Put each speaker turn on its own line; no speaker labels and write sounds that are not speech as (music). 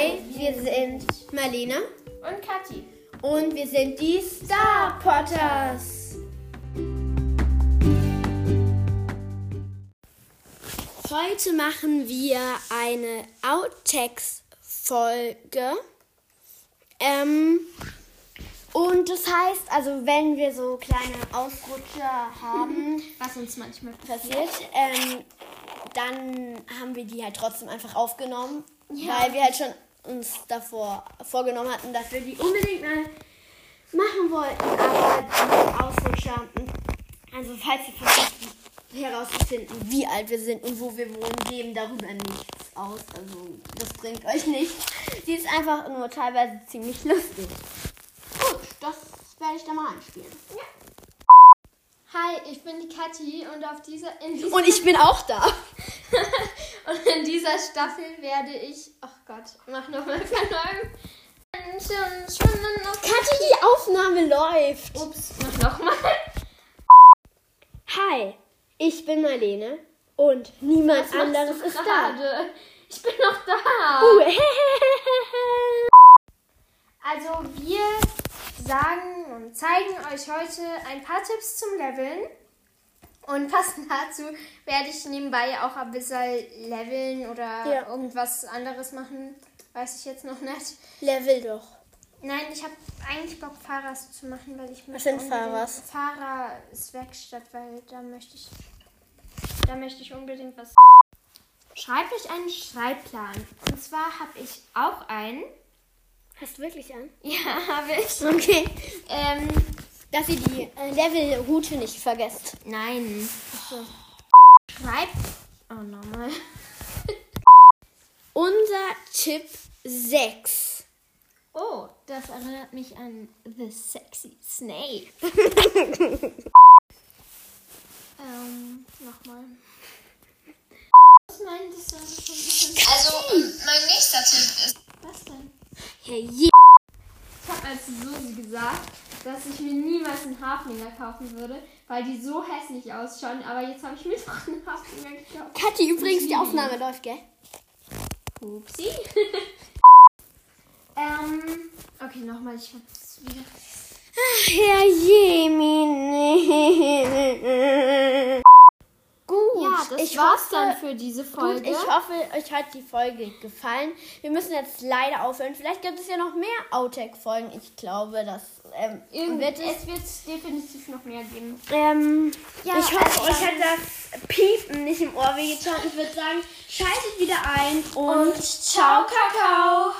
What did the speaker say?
Wir sind Marlene
Und Kathi.
und wir sind die Star Potters. Heute machen wir eine Outtakes-Folge. Ähm, und das heißt, also wenn wir so kleine Ausrutscher haben,
Was uns manchmal
passiert, ähm, dann haben wir die halt trotzdem einfach aufgenommen,
Ja.
weil wir halt schon uns davor vorgenommen hatten, dass wir die unbedingt mal machen wollten, aber die Ausrutscher, also falls ihr versucht herauszufinden, wie alt wir sind und wo wir wohnen, geben darüber nichts aus, also das bringt euch nichts. Die ist einfach nur teilweise ziemlich lustig. Gut, das werde ich da mal einspielen.
Hi, ich bin die Kathi und auf dieser in dieser,
Und ich bin auch da.
Und in dieser Staffel werde ich. Ach Gott, mach nochmal schon noch.
Kathi, die Aufnahme läuft.
Ups, mach nochmal.
Hi, ich bin Marlene und niemand anderes ist da.
Ich bin noch da.
Uh, (laughs)
Also wir sagen und zeigen euch heute ein paar Tipps zum Leveln. Und passend (laughs) dazu werde ich nebenbei auch ein bisschen leveln oder
Ja.
irgendwas anderes machen. Weiß ich jetzt noch nicht.
Level doch.
Nein, ich habe eigentlich Bock, Fahrers zu machen, weil ich möchte
sind
unbedingt-
Fahrers?
Fahrer ist Werkstatt, weil da möchte ich, da möchte ich unbedingt was. Schreibt euch einen Schreibplan. Und zwar habe ich auch einen.
Hast du wirklich an?
Ja, habe ich.
Okay.
Ähm,
Dass ihr die äh, Levelroute nicht vergesst.
nein. Schreibt. Oh, nochmal. (laughs)
Unser Tipp 6.
Oh, das erinnert mich an The Sexy Snake. (laughs) ähm, nochmal. Was meintest du? Das schon ein bisschen-
Also, mein nächster Tipp ist.
Was denn?
Hey, je.
Ich habe als Susi gesagt, dass ich mir niemals einen Haflinger kaufen würde, weil die so hässlich ausschauen. Aber jetzt habe ich mir (laughs) doch einen Haflinger gekauft.
Kathi, übrigens, die Aufnahme läuft, gell?
Upsi. (laughs) ähm, okay, nochmal. Ich hab's wieder.
Herr Jemine. Ich
war's
hoffe,
dann für diese
Gut,
Folge.
ich hoffe, euch hat die Folge gefallen. Wir müssen jetzt leider aufhören. Vielleicht gibt es ja noch mehr Outtake-Folgen. Ich glaube, das ähm, wird es.
es wird definitiv noch mehr geben.
Ähm,
Ja,
ich hoffe,
also
euch hat das Piepen nicht im Ohr wehgetan. Ich würde sagen, schaltet wieder ein und,
Und ciao, Kakao!